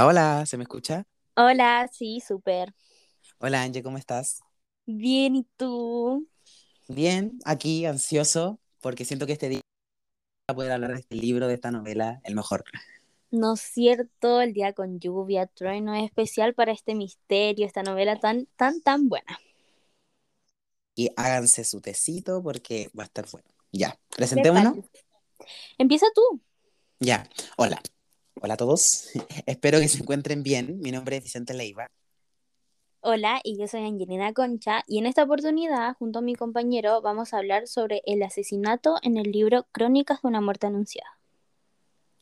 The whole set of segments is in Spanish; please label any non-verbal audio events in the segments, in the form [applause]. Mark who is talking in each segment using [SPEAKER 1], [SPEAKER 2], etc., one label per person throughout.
[SPEAKER 1] Hola, ¿se me escucha?
[SPEAKER 2] Hola, sí, súper.
[SPEAKER 1] Hola Angie, ¿cómo estás?
[SPEAKER 2] Bien, ¿y tú?
[SPEAKER 1] Bien, aquí ansioso porque siento que este día voy a poder hablar de este libro, de esta novela, el mejor.
[SPEAKER 2] No es cierto, el día con lluvia, trueno es especial para este misterio, esta novela tan, tan, tan buena.
[SPEAKER 1] Y háganse su tecito porque va a estar bueno. Ya, presentémonos.
[SPEAKER 2] Empieza tú.
[SPEAKER 1] Ya, hola. Hola a todos. [laughs] Espero que se encuentren bien. Mi nombre es Vicente Leiva.
[SPEAKER 2] Hola, y yo soy Angelina Concha, y en esta oportunidad, junto a mi compañero, vamos a hablar sobre el asesinato en el libro Crónicas de una muerte anunciada.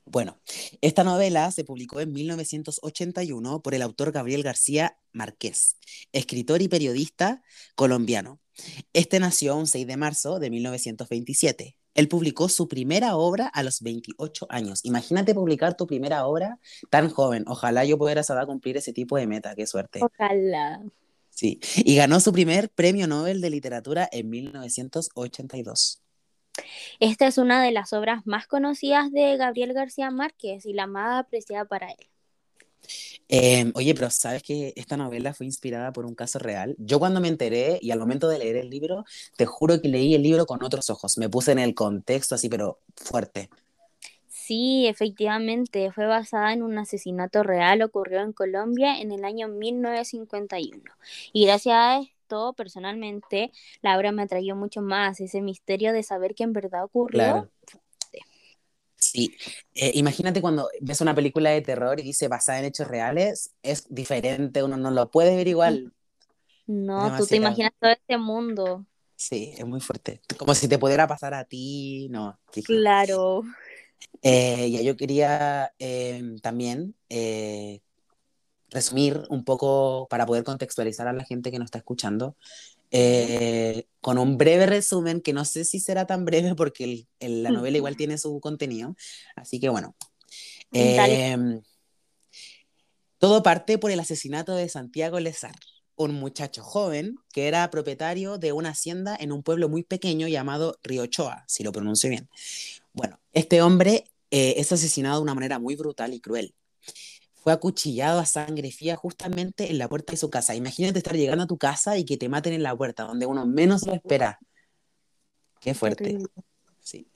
[SPEAKER 1] Bueno, esta novela se publicó en 1981 por el autor Gabriel García Márquez, escritor y periodista colombiano. Este nació un 6 de marzo de 1927. Él publicó su primera obra a los 28 años. Imagínate publicar tu primera obra tan joven. Ojalá yo pudiera saber cumplir ese tipo de meta. Qué suerte.
[SPEAKER 2] Ojalá.
[SPEAKER 1] Sí. Y ganó su primer premio Nobel de Literatura en 1982.
[SPEAKER 2] Esta es una de las obras más conocidas de Gabriel García Márquez y la más apreciada para él.
[SPEAKER 1] Eh, oye, pero ¿sabes que esta novela fue inspirada por un caso real? Yo cuando me enteré y al momento de leer el libro, te juro que leí el libro con otros ojos. Me puse en el contexto así, pero fuerte.
[SPEAKER 2] Sí, efectivamente, fue basada en un asesinato real ocurrió en Colombia en el año 1951. Y gracias a esto, personalmente, la obra me atrayó mucho más, ese misterio de saber que en verdad ocurrió.
[SPEAKER 1] Claro. Sí, eh, imagínate cuando ves una película de terror y dice basada en hechos reales, es diferente, uno no lo puede ver igual.
[SPEAKER 2] No, tú te imaginas todo este mundo.
[SPEAKER 1] Sí, es muy fuerte. Como si te pudiera pasar a ti, no. fíjate.
[SPEAKER 2] Claro.
[SPEAKER 1] Eh, ya yo quería eh, también eh, resumir un poco para poder contextualizar a la gente que nos está escuchando, eh, con un breve resumen que no sé si será tan breve porque el- el- la novela igual tiene su contenido. Así que bueno, eh, todo parte por el asesinato de Santiago Lezar, un muchacho joven que era propietario de una hacienda en un pueblo muy pequeño llamado Riochoa, si lo pronuncio bien. Bueno, este hombre eh, es asesinado de una manera muy brutal y cruel. Fue acuchillado a sangre fría justamente en la puerta de su casa. Imagínate estar llegando a tu casa y que te maten en la puerta, donde uno menos lo espera. Qué fuerte. Sí.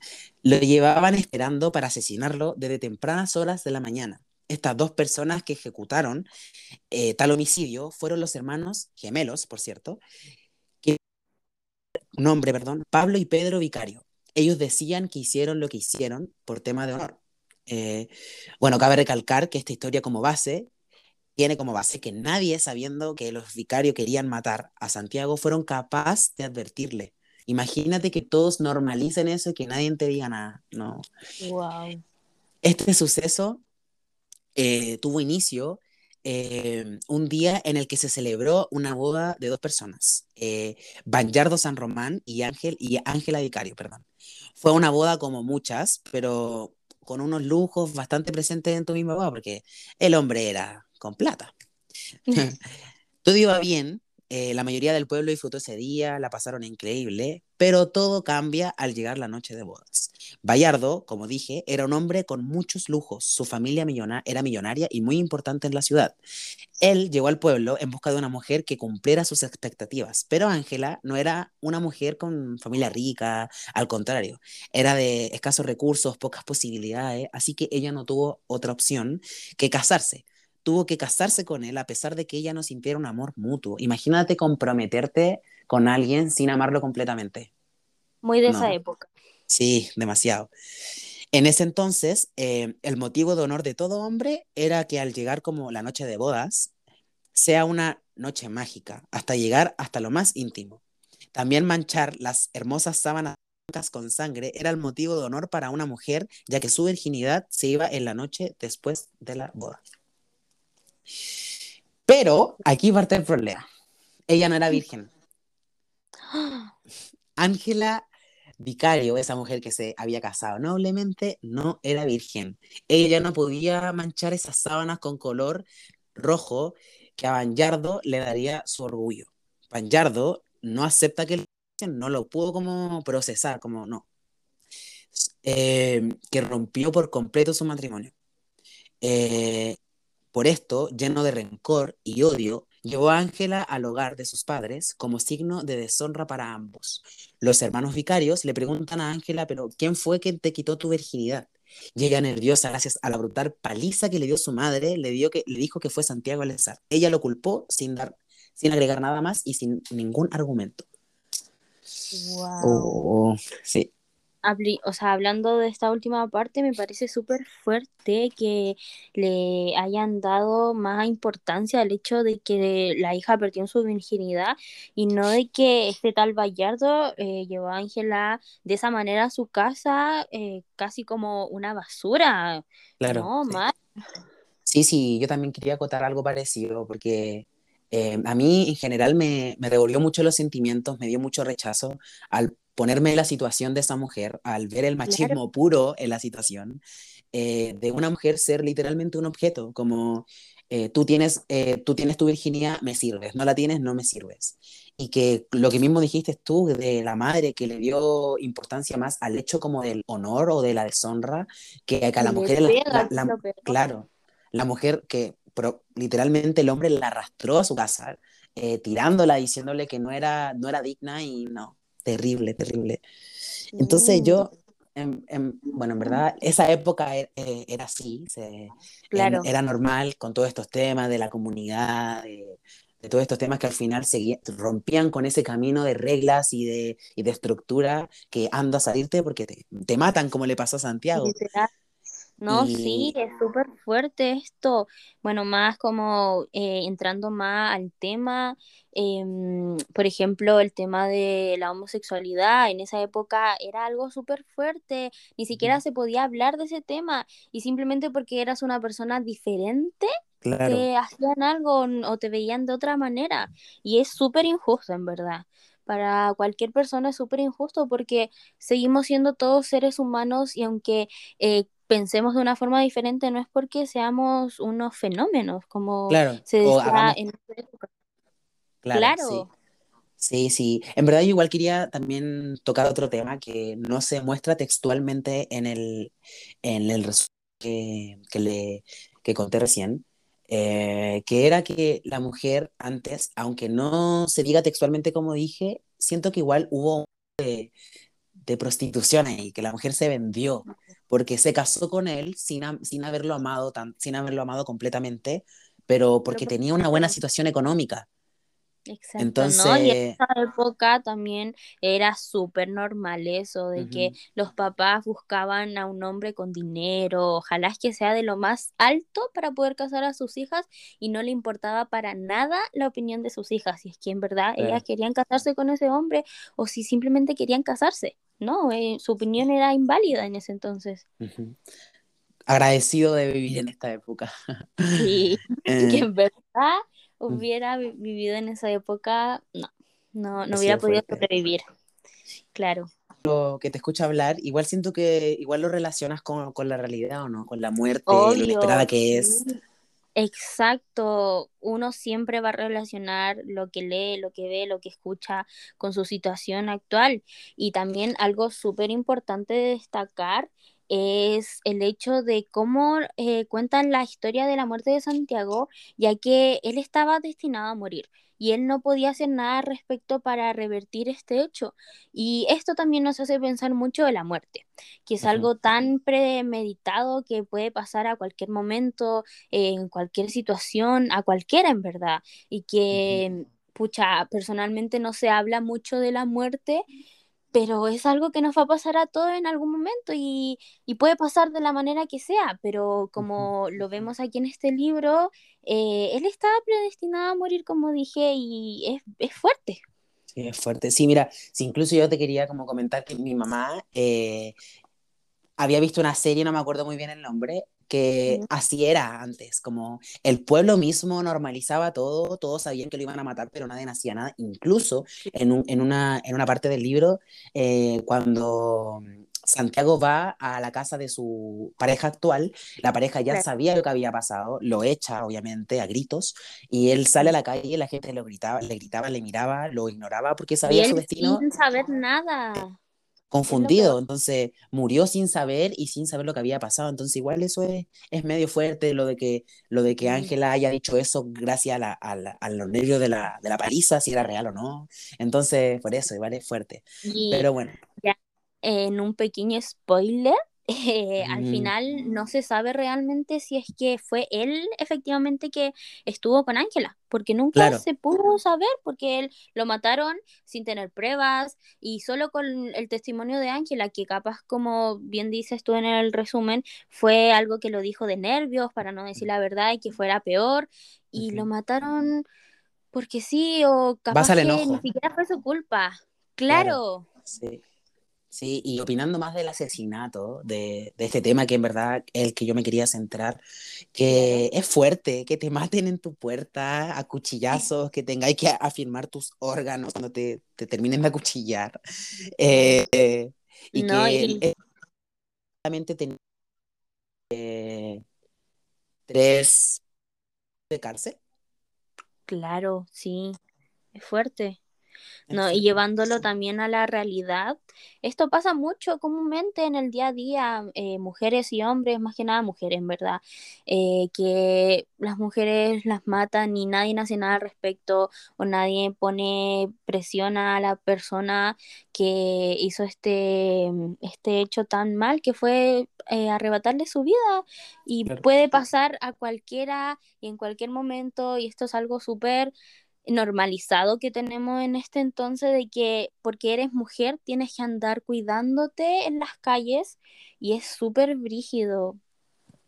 [SPEAKER 1] Lo llevaban esperando para asesinarlo desde tempranas horas de la mañana. Estas dos personas que ejecutaron eh, tal homicidio fueron los hermanos gemelos, por cierto, que nombre, perdón, Pablo y Pedro Vicario. Ellos decían que hicieron lo que hicieron por tema de honor. Eh, bueno, cabe recalcar que esta historia como base tiene como base que nadie, sabiendo que los vicarios querían matar a Santiago, fueron capaces de advertirle. Imagínate que todos normalicen eso y que nadie te diga nada. No.
[SPEAKER 2] Wow.
[SPEAKER 1] Este suceso eh, tuvo inicio eh, un día en el que se celebró una boda de dos personas, eh, Banyardo San Román y Ángel y Ángela Vicario, perdón. Fue una boda como muchas, pero con unos lujos bastante presentes en tu misma boda, porque el hombre era con plata. [laughs] [laughs] Todo iba bien, eh, la mayoría del pueblo disfrutó ese día, la pasaron increíble, pero todo cambia al llegar la noche de bodas. Bayardo, como dije, era un hombre con muchos lujos, su familia millona- era millonaria y muy importante en la ciudad. Él llegó al pueblo en busca de una mujer que cumpliera sus expectativas, pero Ángela no era una mujer con familia rica, al contrario, era de escasos recursos, pocas posibilidades, así que ella no tuvo otra opción que casarse tuvo que casarse con él a pesar de que ella no sintiera un amor mutuo. Imagínate comprometerte con alguien sin amarlo completamente.
[SPEAKER 2] Muy de esa época.
[SPEAKER 1] sí, demasiado. En ese entonces, eh, el motivo de honor de todo hombre era que al llegar como la noche de bodas, sea una noche mágica, hasta llegar hasta lo más íntimo. También manchar las hermosas sábanas blancas con sangre era el motivo de honor para una mujer, ya que su virginidad se iba en la noche después de la boda. Pero aquí parte el problema. Ella no era virgen. [gasps] Ángela Vicario, esa mujer que se había casado noblemente, no era virgen. Ella no podía manchar esas sábanas con color rojo que a Banyardo le daría su orgullo. Banyardo no acepta que no lo pudo como procesar, como no. Eh, que rompió por completo su matrimonio. Eh, Por esto, lleno de rencor y odio, llevó a Ángela al hogar de sus padres como signo de deshonra para ambos. Los hermanos vicarios le preguntan a Ángela, pero ¿quién fue quien te quitó tu virginidad? Y ella nerviosa, gracias a la brutal paliza que le dio su madre, le, dio que, le dijo que fue Santiago Alezar. Ella lo culpó sin, dar, sin agregar nada más y sin ningún argumento.
[SPEAKER 2] Wow.
[SPEAKER 1] Oh, sí
[SPEAKER 2] o sea, hablando de esta última parte, me parece súper fuerte que le hayan dado más importancia al hecho de que la hija perdió su virginidad y no de que este tal Bayardo eh, llevó a Ángela de esa manera a su casa eh, casi como una basura.
[SPEAKER 1] Claro.
[SPEAKER 2] No,
[SPEAKER 1] sí.
[SPEAKER 2] mal.
[SPEAKER 1] Sí, sí, yo también quería acotar algo parecido porque eh, a mí en general me, me revolvió mucho los sentimientos, me dio mucho rechazo al ponerme en la situación de esa mujer, al ver el machismo
[SPEAKER 2] Claro.
[SPEAKER 1] puro en la situación, eh, de una mujer ser literalmente un objeto, como eh, tú, tienes, eh, tú tienes tu virginidad, me sirves, no la tienes, no me sirves. Y que lo que mismo dijiste tú de la madre que le dio importancia más al hecho como del honor o de la deshonra, que a la mujer, la- la- la- claro, la mujer que pro- literalmente el hombre la arrastró a su casa, eh, tirándola, diciéndole que no era, no era digna y no, terrible, terrible. Entonces
[SPEAKER 2] Sí,
[SPEAKER 1] yo, em, bueno, en verdad, esa época e- eh, era así, se- en-
[SPEAKER 2] claro.
[SPEAKER 1] era normal con todos estos temas de la comunidad, de, de todos estos temas que al final seguía- rompían con ese camino de reglas y de, y de estructura que anda a salirte porque te, te matan como le pasó a Santiago.
[SPEAKER 2] Literal. No, sí, es súper fuerte esto. Bueno, más como eh, entrando más al tema, em, por ejemplo, el tema de la homosexualidad en esa época era algo súper fuerte, ni siquiera se podía hablar de ese tema y simplemente porque eras una persona diferente
[SPEAKER 1] claro,
[SPEAKER 2] te hacían algo o te veían de otra manera y es súper injusto en verdad. Para cualquier persona es súper injusto porque seguimos siendo todos seres humanos y aunque eh, pensemos de una forma diferente, no es porque seamos unos fenómenos, como
[SPEAKER 1] claro,
[SPEAKER 2] se decía
[SPEAKER 1] hagamos,
[SPEAKER 2] en esa época.
[SPEAKER 1] claro, sí.
[SPEAKER 2] Claro,
[SPEAKER 1] Sí, sí. En verdad yo igual quería también tocar otro tema que no se muestra textualmente en el, en el resumen que, que le, que conté recién, eh, que era que la mujer antes, aunque no se diga textualmente como dije, siento que igual hubo de, de prostitución ahí, que la mujer se vendió, porque se casó con él sin, sin haberlo amado tan, sin haberlo amado completamente, pero porque
[SPEAKER 2] por
[SPEAKER 1] tenía una buena situación económica.
[SPEAKER 2] Exacto, ¿no? Y en
[SPEAKER 1] Entonces,
[SPEAKER 2] esa época también era súper normal eso de que los papás buscaban a un hombre con dinero, ojalá es que sea de lo más alto para poder casar a sus hijas y no le importaba para nada la opinión de sus hijas, si es que en verdad ellas querían casarse con ese hombre o si simplemente querían casarse, ¿no? Eh, su opinión era inválida en ese entonces.
[SPEAKER 1] Agradecido de vivir en esta época.
[SPEAKER 2] Sí, [laughs] [laughs] que
[SPEAKER 1] Eh,
[SPEAKER 2] en verdad hubiera vi- vivido en esa época, no, no, no hubiera podido
[SPEAKER 1] fuerte.
[SPEAKER 2] sobrevivir, claro.
[SPEAKER 1] Lo que te escucho hablar, igual siento que igual lo relacionas con, con la realidad o no, con la muerte, lo inesperada que es.
[SPEAKER 2] sí, exacto. Uno siempre va a relacionar lo que lee, lo que ve, lo que escucha con su situación actual. Y también algo súper importante de destacar es el hecho de cómo eh, cuentan la historia de la muerte de Santiago, ya que él estaba destinado a morir y él no podía hacer nada al respecto para revertir este hecho. Y esto también nos hace pensar mucho de la muerte que es algo tan premeditado que puede pasar a cualquier momento, en cualquier situación, a cualquiera en verdad, y que, pucha, personalmente no se habla mucho de la muerte, pero es algo que nos va a pasar a todos en algún momento y, y puede pasar de la manera que sea, pero como lo vemos aquí en este libro, eh, él estaba predestinado a morir, como dije, y es, es fuerte.
[SPEAKER 1] Sí, es fuerte. Sí, mira, sí, incluso yo te quería como comentar que mi mamá eh, había visto una serie, no me acuerdo muy bien el nombre, que
[SPEAKER 2] Mm,
[SPEAKER 1] así era antes, como el pueblo mismo normalizaba todo, todos sabían que lo iban a matar, pero nadie hacía nada. Incluso en, un- en una, en una parte del libro, eh, cuando Santiago va a la casa de su pareja actual, la pareja ya sabía lo que había pasado, lo echa obviamente a gritos, y él sale a la calle y la gente lo gritaba, le gritaba, le miraba, lo ignoraba porque
[SPEAKER 2] Y
[SPEAKER 1] sabía su destino
[SPEAKER 2] sin saber nada.
[SPEAKER 1] Confundido, entonces murió sin saber y sin saber lo que había pasado, entonces igual eso es, es medio fuerte, lo de que lo de que Ángela haya dicho eso gracias a, la, a, los nervios de la, de la paliza, si era real o no, entonces por eso igual es fuerte, pero bueno.
[SPEAKER 2] Ya, en un pequeño spoiler, eh, al final no se sabe realmente si es que fue él efectivamente que estuvo con Ángela, porque nunca se pudo saber, porque él lo mataron sin tener pruebas y solo con el testimonio de Ángela, que capaz como bien dices tú en el resumen, fue algo que lo dijo de nervios para no decir la verdad y que fuera peor, y lo mataron porque sí, o capaz que ni siquiera fue su culpa. Claro.
[SPEAKER 1] Sí. Sí, y opinando más del asesinato, de, de, este tema que en verdad es el que yo me quería centrar, que es fuerte, que te maten en tu puerta a cuchillazos, que tengáis que afirmar tus órganos cuando te, te terminen de acuchillar. Eh, y que solamente tenía eh, tres de cárcel.
[SPEAKER 2] Claro, sí, es fuerte. ¿No? Y llevándolo también a la realidad. Esto pasa mucho comúnmente en el día a día, eh, mujeres y hombres, más que nada mujeres, ¿verdad? Eh, que las mujeres las matan y nadie hace nada al respecto o nadie pone presión a la persona que hizo este, este hecho tan mal que fue eh, arrebatarle su vida y puede pasar a cualquiera y en cualquier momento y esto es algo súper normalizado que tenemos en este entonces de que porque eres mujer tienes que andar cuidándote en las calles y es súper brígido.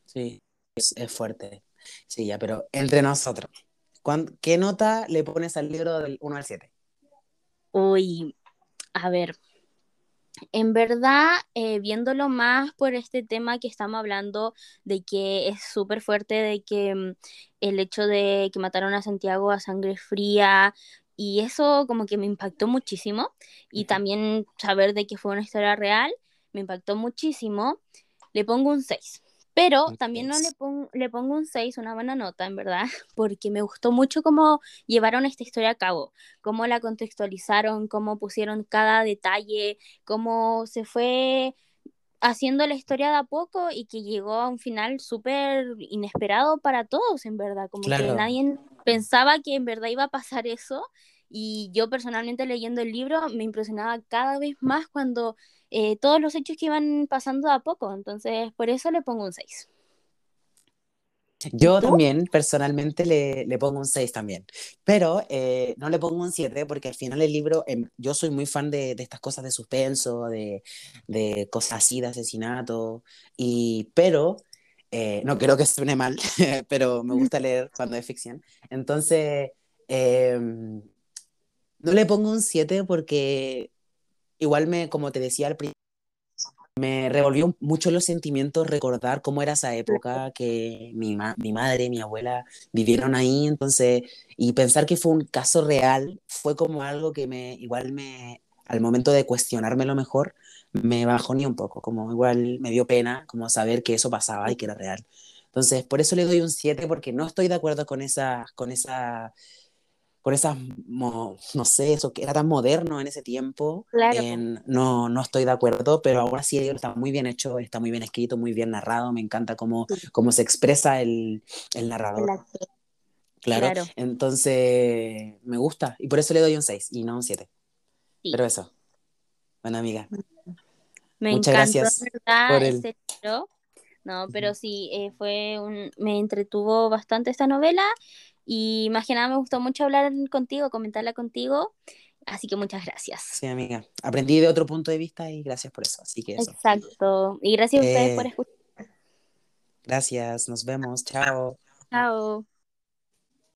[SPEAKER 1] Sí, es, fuerte. Sí, ya, pero entre nosotros, ¿qué nota le pones al libro del 1 al 7?
[SPEAKER 2] Uy, a ver, en verdad, eh, viéndolo más por este tema que estamos hablando, de que es súper fuerte, de que mm, el hecho de que mataron a Santiago a sangre fría, y eso como que me impactó muchísimo, y también saber de que fue una historia real, me impactó muchísimo, le pongo un 6. Pero también no le, pongo, le pongo un 6, una buena nota, en verdad, [laughs] porque me gustó mucho cómo llevaron esta historia a cabo, cómo la contextualizaron, cómo pusieron cada detalle, cómo se fue haciendo la historia de a poco y que llegó a un final súper inesperado para todos, en verdad, como que nadie pensaba que en verdad iba a pasar eso. Y yo personalmente leyendo el libro me impresionaba cada vez más cuando eh, todos los hechos que iban pasando a poco. Entonces, por eso le pongo un 6.
[SPEAKER 1] Yo también, personalmente, le, le, pongo un 6 también. Pero eh, no le pongo un 7 porque al final el libro, em, yo soy muy fan de, de, estas cosas de suspenso, de, de, cosas así, de asesinato. Y, pero, eh, no creo que suene mal, [laughs] pero me gusta leer cuando es ficción. Entonces, em, no le pongo un 7 porque igual me, como te decía al principio, me revolvió mucho los sentimientos recordar cómo era esa época que mi, mi madre, mi abuela vivieron ahí, entonces, y pensar que fue un caso real fue como algo que me, igual me, al momento de cuestionármelo mejor, me bajó ni un poco, como igual me dio pena como saber que eso pasaba y que era real. Entonces, por eso le doy un 7, porque no estoy de acuerdo con esa, con esa con esas, no sé, eso que era tan moderno en ese tiempo, no, no estoy de acuerdo, pero ahora sí está muy bien hecho, está muy bien escrito, muy bien narrado, me encanta cómo, cómo se expresa el, el narrador. Claro. entonces me gusta y por eso le doy un 6 y no un 7. Pero eso, buena amiga.
[SPEAKER 2] Me Muchas gracias por el... No, pero sí, eh, fue un, me entretuvo bastante esta novela y más que nada me gustó mucho hablar contigo, comentarla contigo. Así que muchas gracias.
[SPEAKER 1] Sí, amiga. Aprendí de otro punto de vista y gracias por eso. Así que eso.
[SPEAKER 2] Exacto. Y gracias a ustedes por eh, escuchar.
[SPEAKER 1] Gracias. Nos vemos. Chao.
[SPEAKER 2] Chao.